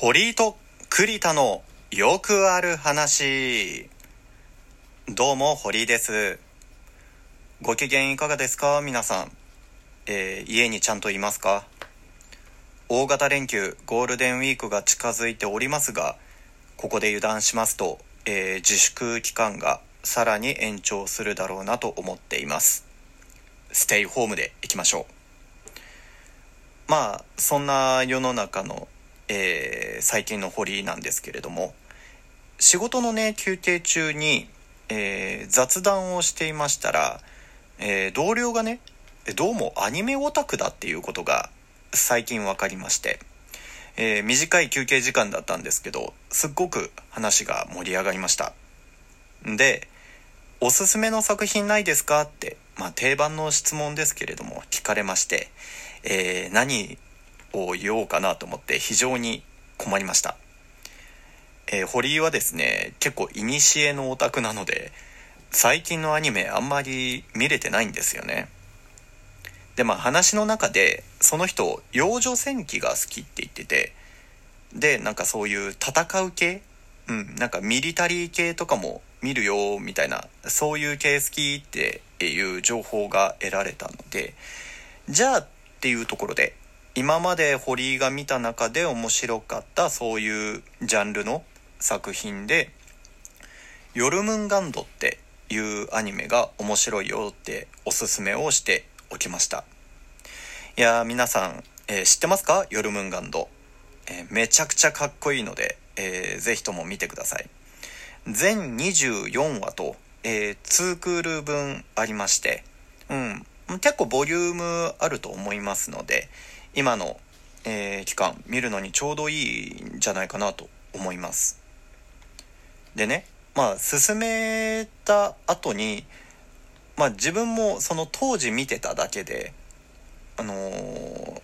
堀井と栗田のよくある話。どうも、堀井です。ご機嫌いかがですか？皆さん。えー家にちゃんといますか？大型連休、ゴールデンウィークが近づいておりますが、ここで油断しますと、えー自粛期間がさらに延長するだろうなと思っています。ステイホームで行きましょう。まあ、そんな世の中の、えー最近の堀なんですけれども、仕事のね、休憩中に、えー雑談をしていましたら、えー同僚がね、どうもアニメオタクだっていうことが最近分かりまして、え短い休憩時間だったんですけど、すっごく話が盛り上がりました。で、おすすめの作品ないですかって、まあ定番の質問ですけれども聞かれまして、え何を言おうかなと思って非常に困りました。えー堀井はですね、結構古のオタクなので、最近のアニメあんまり見れてないんですよね。で、まあ話の中で、その人、幼女戦記が好きって言ってて、で、なんかそういう戦う系うん、なんかミリタリー系とかも見るよ、みたいな、そういう系好きっていう情報が得られたので、じゃあっていうところで、今まで堀井が見た中で面白かったそういうジャンルの作品で、ヨルムンガンドっていうアニメが面白いよっておすすめをしておきました。いや皆さん、えー知ってますか？ヨルムンガンド。えーめちゃくちゃかっこいいので、えーぜひとも見てください。全24話と、えー2クール分ありまして、うん、結構ボリュームあると思いますので、今の、えー期間見るのにちょうどいいんじゃないかなと思います。でね、まあ進めた後に、まあ自分もその当時見てただけで、あのー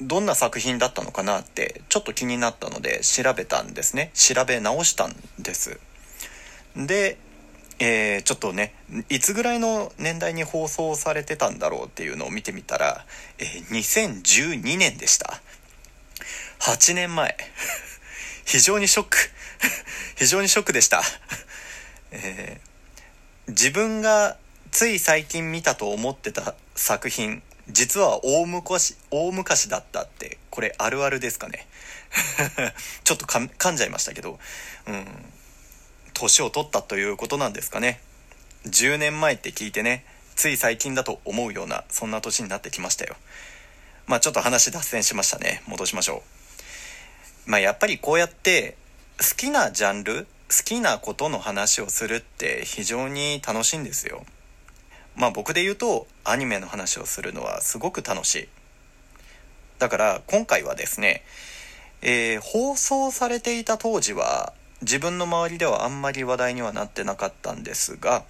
どんな作品だったのかなってちょっと気になったので調べたんですね。調べ直したんです。で、えーちょっとね、いつぐらいの年代に放送されてたんだろうっていうのを見てみたら、えー2012年でした。8年前。非常にショック。非常にショックでした。えー自分がつい最近見たと思ってた作品、実は大昔、大昔だったって、これあるあるですかね。ちょっとか噛んじゃいましたけど、うん。年を取ったということなんですかね。10年前って聞いてね、つい最近だと思うような、そんな年になってきましたよ。まあちょっと話脱線しましたね。戻しましょう。まあやっぱりこうやって、好きなジャンル、好きなことの話をするって非常に楽しいんですよ。まあ僕で言うと、アニメの話をするのはすごく楽しい。だから今回はですね、えー放送されていた当時は自分の周りではあんまり話題にはなってなかったんですが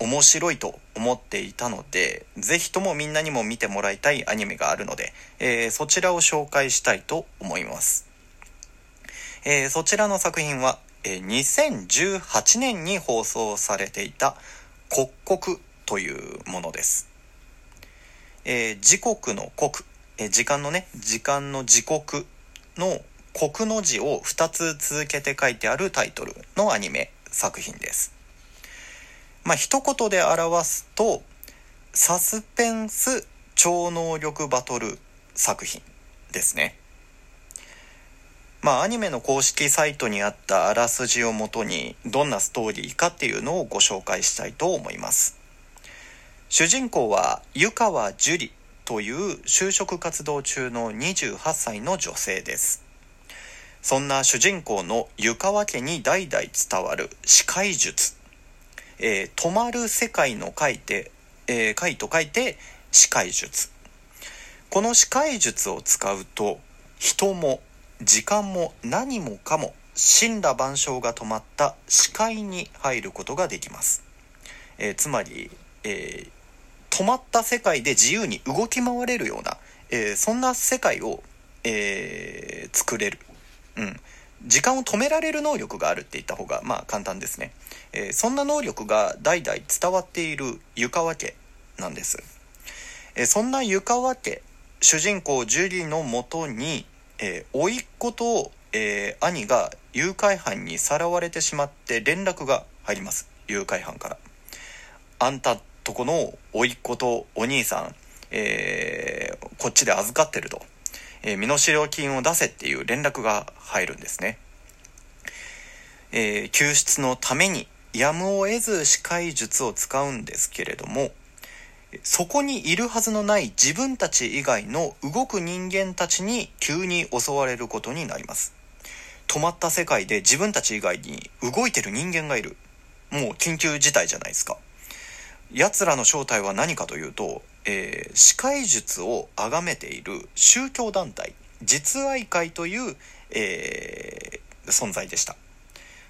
面白いと思っていたのでぜひともみんなにも見てもらいたいアニメがあるので、えーそちらを紹介したいと思います、えーそちらの作品は、えー2018年に放送されていた「刻々」というものです。えー時刻の刻、えー時間のね、時間の時刻の刻の字を2つ続けて書いてあるタイトルのアニメ作品です。まあ、一言で表すと、サスペンス超能力バトル作品ですね。まあ、アニメの公式サイトにあったあらすじをもとに、どんなストーリーかっていうのをご紹介したいと思います。主人公は湯川樹里という就職活動中の28歳の女性です。そんな主人公の湯川家に代々伝わる視界術。えー止まる世界の書いて、えー書いと書いて視界術。この視界術を使うと人も時間も何もかも神羅万象が止まった視界に入ることができます。えーつまり、えー止まった世界で自由に動き回れるような、えーそんな世界を、え作れる。うん。時間を止められる能力があるって言った方が、まあ簡単ですね。えーそんな能力が代々伝わっている湯川家なんです。えーそんな湯川家、主人公ジュリのもとに、えー、甥っ子とえー兄が誘拐犯にさらわれてしまって連絡が入ります誘拐犯からあんたとこの甥っ子とお兄さん、えーこっちで預かってると、えー身代金を出せっていう連絡が入るんですね、えー救出のためにやむを得ず視界術を使うんですけれどもそこにいるはずのない自分たち以外の動く人間たちに急に襲われることになります。止まった世界で自分たち以外に動いてる人間がいる。もう緊急事態じゃないですか。奴らの正体は何かというと、えー、視界術を崇めている宗教団体実愛会という、えー存在でした。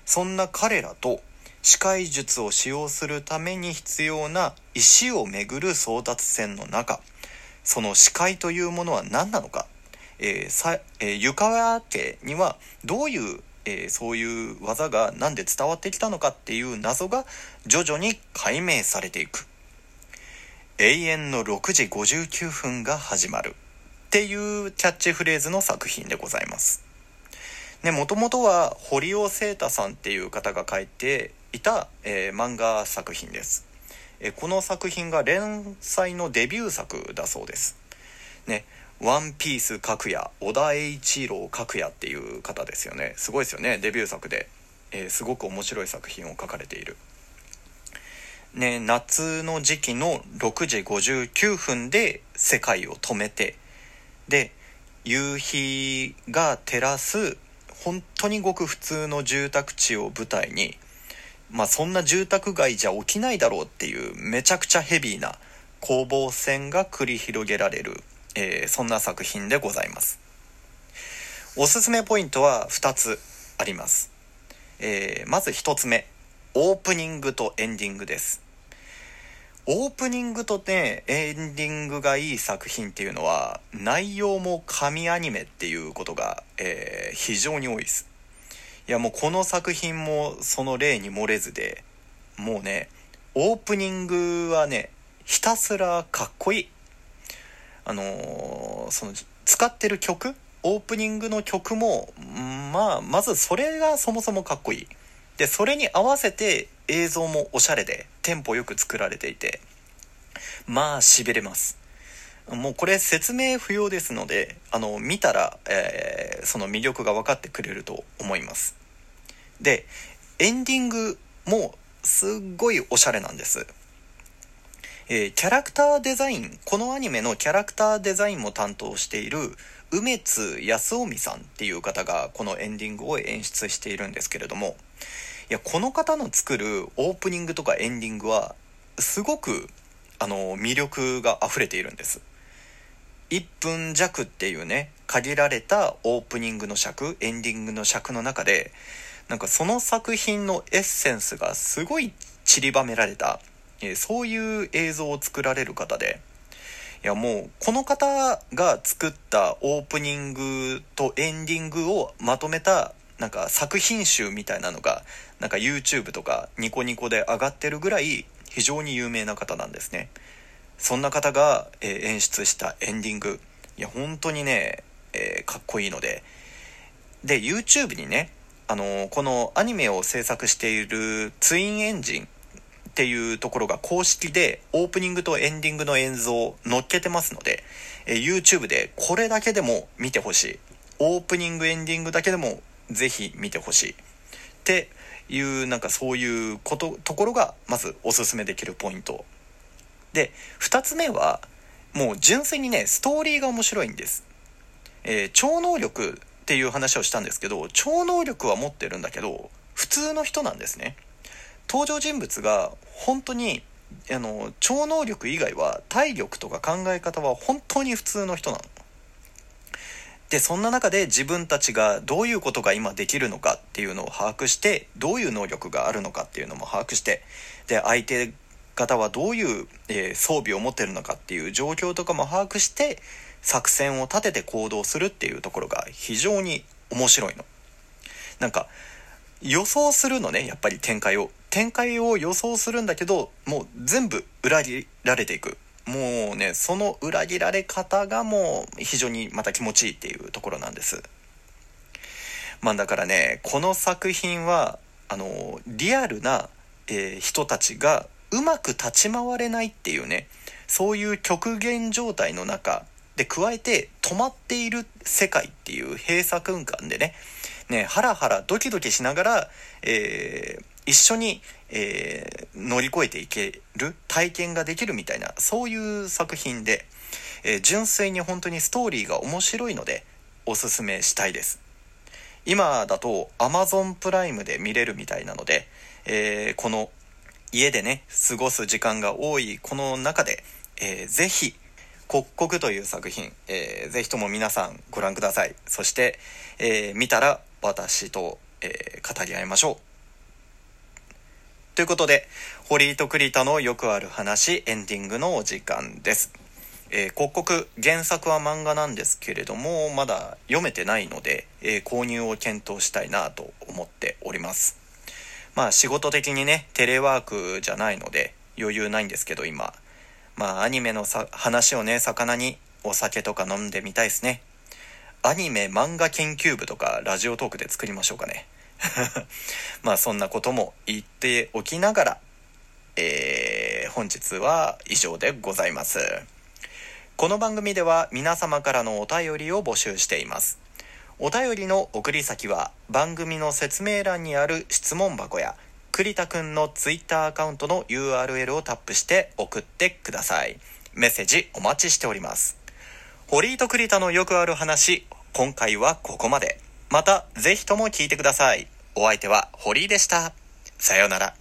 そんな彼らと視界術を使用するために必要な石をめぐる争奪戦の中その視界というものは何なのか、えーさえー湯川家にはどういう、えーそういう技が何で伝わってきたのかっていう謎が徐々に解明されていく。永遠の6時59分が始まる。っていうキャッチフレーズの作品でございます。ね、もともとは堀尾聖太さんっていう方が書いていた、えー漫画作品です、えーこの作品が連載のデビュー作だそうです。ねワンピース角也小田栄一郎角也っていう方ですよね。すごいですよねデビュー作で、えーすごく面白い作品を書かれている。ね夏の時期の6時59分で世界を止めてで夕日が照らす本当にごく普通の住宅地を舞台にまあそんな住宅街じゃ起きないだろうっていうめちゃくちゃヘビーな攻防戦が繰り広げられる、えーそんな作品でございます。おすすめポイントは2つあります、えーまず1つ目。オープニングとエンディングです。オープニングとねエンディングがいい作品っていうのは内容も神アニメっていうことが、えー非常に多いです。いやもうこの作品もその例に漏れずでもうねオープニングはねひたすらかっこいい。あのーその使ってる曲オープニングの曲もまあまずそれがそもそもかっこいい。でそれに合わせて映像もおしゃれでテンポよく作られていてまあしびれます。もうこれ説明不要ですのであの見たら、えーその魅力が分かってくれると思います。でエンディングもすっごいおしゃれなんです。えーキャラクターデザインこのアニメのキャラクターデザインも担当している梅津康臣さんっていう方がこのエンディングを演出しているんですけれどもいやこの方の作るオープニングとかエンディングはすごくあの魅力が溢れているんです。1分弱っていうね限られたオープニングの尺エンディングの尺の中でなんかその作品のエッセンスがすごい散りばめられた、えそういう映像を作られる方でいやもうこの方が作ったオープニングとエンディングをまとめたなんか作品集みたいなのがなんか YouTube とかニコニコで上がってるぐらい非常に有名な方なんですね。そんな方が、え演出したエンディング。いや本当にね、えーかっこいいので。で YouTube にねあのこのアニメを制作しているツインエンジンっていうところが公式でオープニングとエンディングの映像を載っけてますので、え YouTube でこれだけでも見てほしい。オープニングエンディングだけでもぜひ見てほしい。っていうなんかそういうことところがまずおすすめできるポイント。で2つ目はもう純粋にねストーリーが面白いんです、えー超能力っていう話をしたんですけど超能力は持ってるんだけど普通の人なんですね。登場人物が本当にあの超能力以外は体力とか考え方は本当に普通の人なのでそんな中で自分たちがどういうことが今できるのかっていうのを把握してどういう能力があるのかっていうのも把握してで相手方はどういう、えー装備を持ってるのかっていう状況とかも把握して作戦を立てて行動するっていうところが非常に面白いの。なんか予想するのねやっぱり展開を。展開を予想するんだけどもう全部裏切られていく。もうねその裏切られ方がもう非常にまた気持ちいいっていうところなんです。まあだからねこの作品はあのリアルな、えー、人たちがうまく立ち回れないっていうねそういう極限状態の中で加えて止まっている世界っていう閉鎖空間でねねハラハラドキドキしながら、えー、一緒に、えー、乗り越えていける体験ができるみたいなそういう作品で、えー、純粋に本当にストーリーが面白いのでおすすめしたいです。今だと Amazon プライムで見れるみたいなので、えー、この家でね過ごす時間が多いこの中で、えー、ぜひ刻々という作品、えー、ぜひとも皆さんご覧ください。そして、えー、見たら私と、えー、語り合いましょう。ということで堀井と栗田のよくある話エンディングのお時間です。えー、刻々原作は漫画なんですけれどもまだ読めてないので、えー、購入を検討したいなと思っております。まあ仕事的にねテレワークじゃないので余裕ないんですけど今。まあアニメのさ話をね魚にお酒とか飲んでみたいですね。アニメ漫画研究部とかラジオトークで作りましょうかね。まあそんなことも言っておきながらえー、本日は以上でございます。この番組では皆様からのお便りを募集しています。お便りの送り先は番組の説明欄にある質問箱や栗田くんの Twitter アカウントの URL をタップして送ってください。メッセージお待ちしております。堀井と栗田のよくある話。今回はここまで。またぜひとも聞いてください。お相手は堀井でした。さようなら。